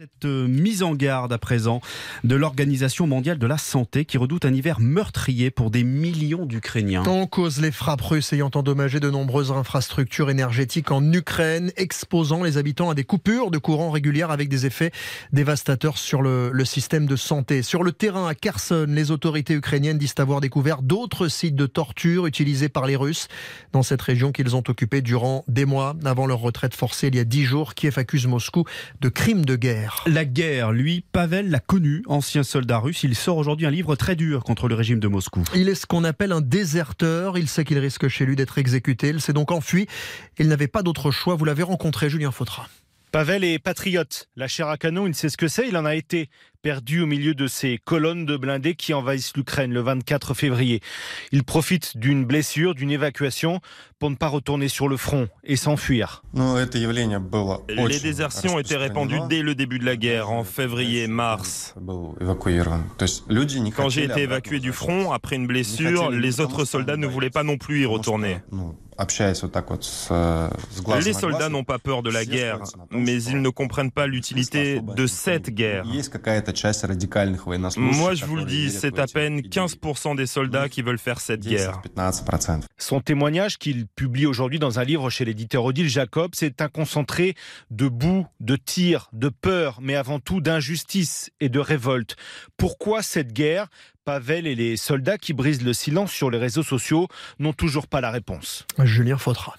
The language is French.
Cette euh, mise en garde à présent de l'Organisation mondiale de la santé qui redoute un hiver meurtrier pour des millions d'Ukrainiens. En cause les frappes russes ayant endommagé de nombreuses infrastructures énergétiques en Ukraine, exposant les habitants à des coupures de courant régulières avec des effets dévastateurs sur le, le système de santé. Sur le terrain à Kherson, les autorités ukrainiennes disent avoir découvert d'autres sites de torture utilisés par les Russes dans cette région qu'ils ont occupée durant des mois avant leur retraite forcée il y a dix jours. Kiev accuse Moscou de crimes de guerre. La guerre, lui, Pavel l'a connu, ancien soldat russe. Il sort aujourd'hui un livre très dur contre le régime de Moscou. Il est ce qu'on appelle un déserteur. Il sait qu'il risque chez lui d'être exécuté. Il s'est donc enfui. Il n'avait pas d'autre choix. Vous l'avez rencontré, Julien Fautra. Pavel est patriote. La chair à canon, il sait ce que c'est. Il en a été perdu au milieu de ces colonnes de blindés qui envahissent l'Ukraine le 24 février. Il profite d'une blessure, d'une évacuation pour ne pas retourner sur le front et s'enfuir. Les désertions étaient répandues dès le début de la guerre, en février-mars. Quand j'ai été évacué du front après une blessure, les autres soldats ne voulaient pas non plus y retourner. Les soldats n'ont pas peur de la guerre, mais ils ne comprennent pas l'utilité de cette guerre. Moi, je vous le dis, c'est à peine 15% des soldats qui veulent faire cette guerre. Son témoignage qu'il publie aujourd'hui dans un livre chez l'éditeur Odile Jacob, c'est un concentré de boue, de tir, de peur, mais avant tout d'injustice et de révolte. Pourquoi cette guerre? Pavel et les soldats qui brisent le silence sur les réseaux sociaux n'ont toujours pas la réponse. Julien Fautras.